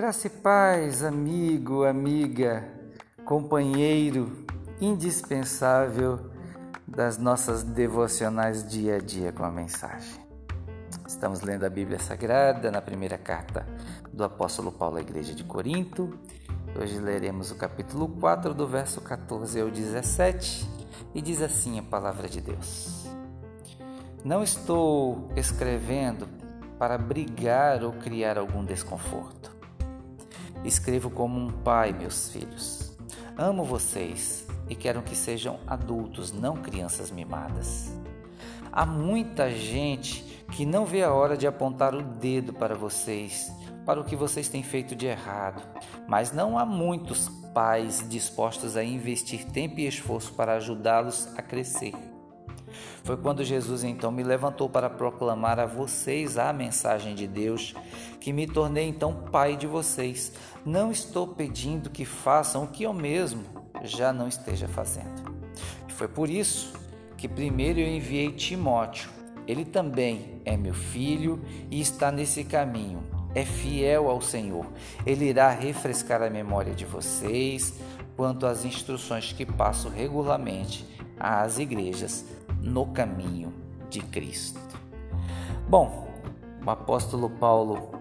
Graça e paz, amigo, amiga, companheiro indispensável das nossas devocionais dia a dia com a mensagem. Estamos lendo a Bíblia Sagrada na primeira carta do apóstolo Paulo à igreja de Corinto. Hoje leremos o capítulo 4, do verso 14 ao 17, e diz assim a palavra de Deus: Não estou escrevendo para brigar ou criar algum desconforto. Escrevo como um pai, meus filhos. Amo vocês e quero que sejam adultos, não crianças mimadas. Há muita gente que não vê a hora de apontar o dedo para vocês, para o que vocês têm feito de errado, mas não há muitos pais dispostos a investir tempo e esforço para ajudá-los a crescer. Foi quando Jesus então me levantou para proclamar a vocês a mensagem de Deus que me tornei então pai de vocês. Não estou pedindo que façam o que eu mesmo já não esteja fazendo. Foi por isso que primeiro eu enviei Timóteo. Ele também é meu filho e está nesse caminho. É fiel ao Senhor. Ele irá refrescar a memória de vocês quanto às instruções que passo regularmente às igrejas no caminho de Cristo. Bom, o apóstolo Paulo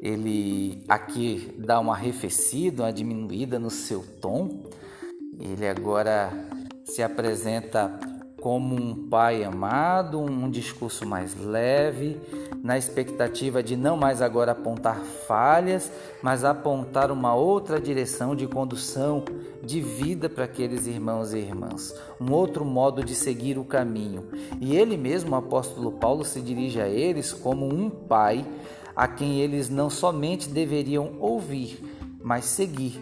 ele aqui dá uma arrefecida, uma diminuída no seu tom. Ele agora se apresenta como um pai amado, um discurso mais leve, na expectativa de não mais agora apontar falhas, mas apontar uma outra direção de condução de vida para aqueles irmãos e irmãs, um outro modo de seguir o caminho. E ele mesmo, o apóstolo Paulo, se dirige a eles como um pai a quem eles não somente deveriam ouvir, mas seguir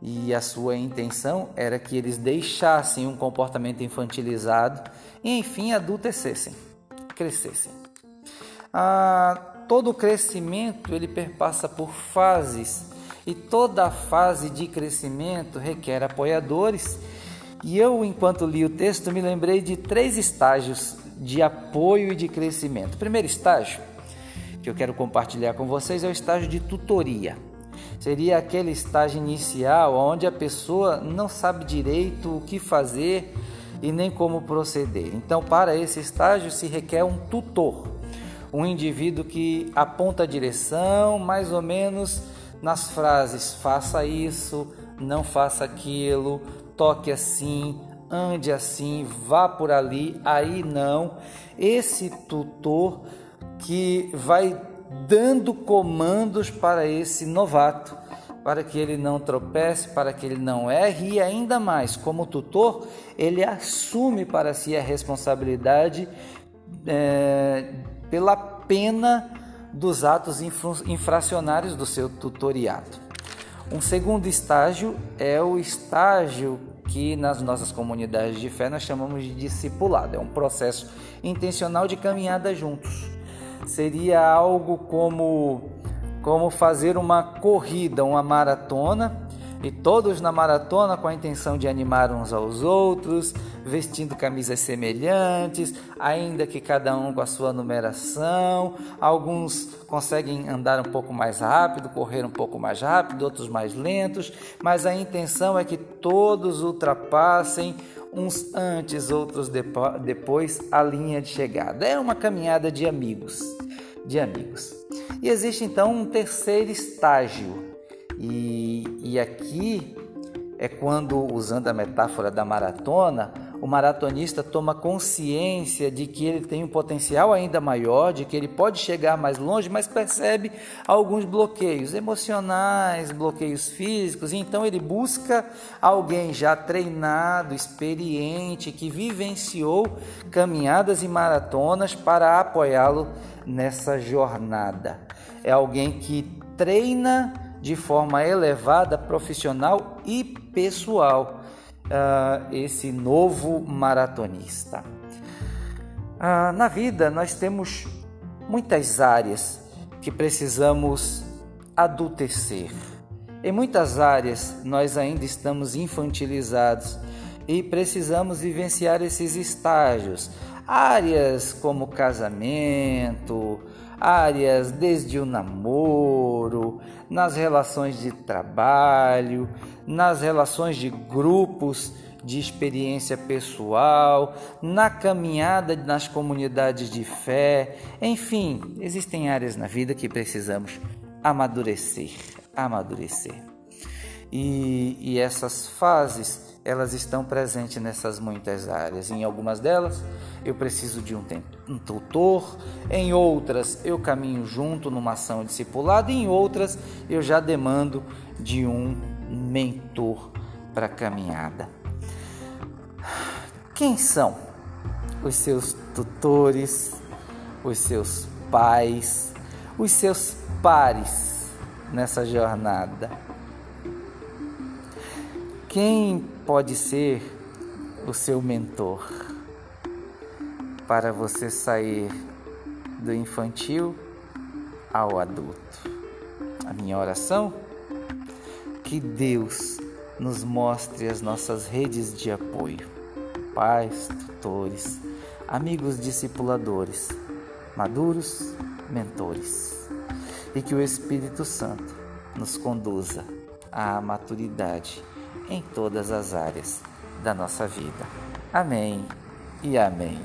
e a sua intenção era que eles deixassem um comportamento infantilizado e, enfim, adultecessem, crescessem. Ah, todo crescimento ele perpassa por fases e toda fase de crescimento requer apoiadores. E eu, enquanto li o texto, me lembrei de três estágios de apoio e de crescimento. O primeiro estágio que eu quero compartilhar com vocês é o estágio de tutoria. Seria aquele estágio inicial onde a pessoa não sabe direito o que fazer e nem como proceder. Então, para esse estágio se requer um tutor, um indivíduo que aponta a direção, mais ou menos nas frases: faça isso, não faça aquilo, toque assim, ande assim, vá por ali, aí não. Esse tutor que vai dando comandos para esse novato, para que ele não tropece, para que ele não erre e ainda mais, como tutor, ele assume para si a responsabilidade é, pela pena dos atos infracionários do seu tutoriado. Um segundo estágio é o estágio que nas nossas comunidades de fé nós chamamos de discipulado. É um processo intencional de caminhada juntos seria algo como como fazer uma corrida, uma maratona, e todos na maratona com a intenção de animar uns aos outros, vestindo camisas semelhantes, ainda que cada um com a sua numeração. Alguns conseguem andar um pouco mais rápido, correr um pouco mais rápido, outros mais lentos, mas a intenção é que todos ultrapassem uns antes, outros depois a linha de chegada. É uma caminhada de amigos de amigos. E existe então um terceiro estágio, e, e aqui é quando, usando a metáfora da maratona, o maratonista toma consciência de que ele tem um potencial ainda maior, de que ele pode chegar mais longe, mas percebe alguns bloqueios emocionais, bloqueios físicos, então ele busca alguém já treinado, experiente, que vivenciou caminhadas e maratonas para apoiá-lo nessa jornada. É alguém que treina de forma elevada, profissional e pessoal uh, esse novo maratonista. Uh, na vida, nós temos muitas áreas que precisamos adultecer. Em muitas áreas, nós ainda estamos infantilizados e precisamos vivenciar esses estágios. Áreas como casamento, áreas desde o namoro, nas relações de trabalho, nas relações de grupos de experiência pessoal, na caminhada nas comunidades de fé, enfim, existem áreas na vida que precisamos amadurecer, amadurecer. E, e essas fases elas estão presentes nessas muitas áreas. Em algumas delas, eu preciso de um, um tutor, em outras, eu caminho junto numa ação discipulada, em outras, eu já demando de um mentor para a caminhada. Quem são os seus tutores, os seus pais, os seus pares nessa jornada? Quem pode ser o seu mentor para você sair do infantil ao adulto? A minha oração? Que Deus nos mostre as nossas redes de apoio, pais, tutores, amigos discipuladores, maduros, mentores, e que o Espírito Santo nos conduza à maturidade em todas as áreas da nossa vida. Amém e amém.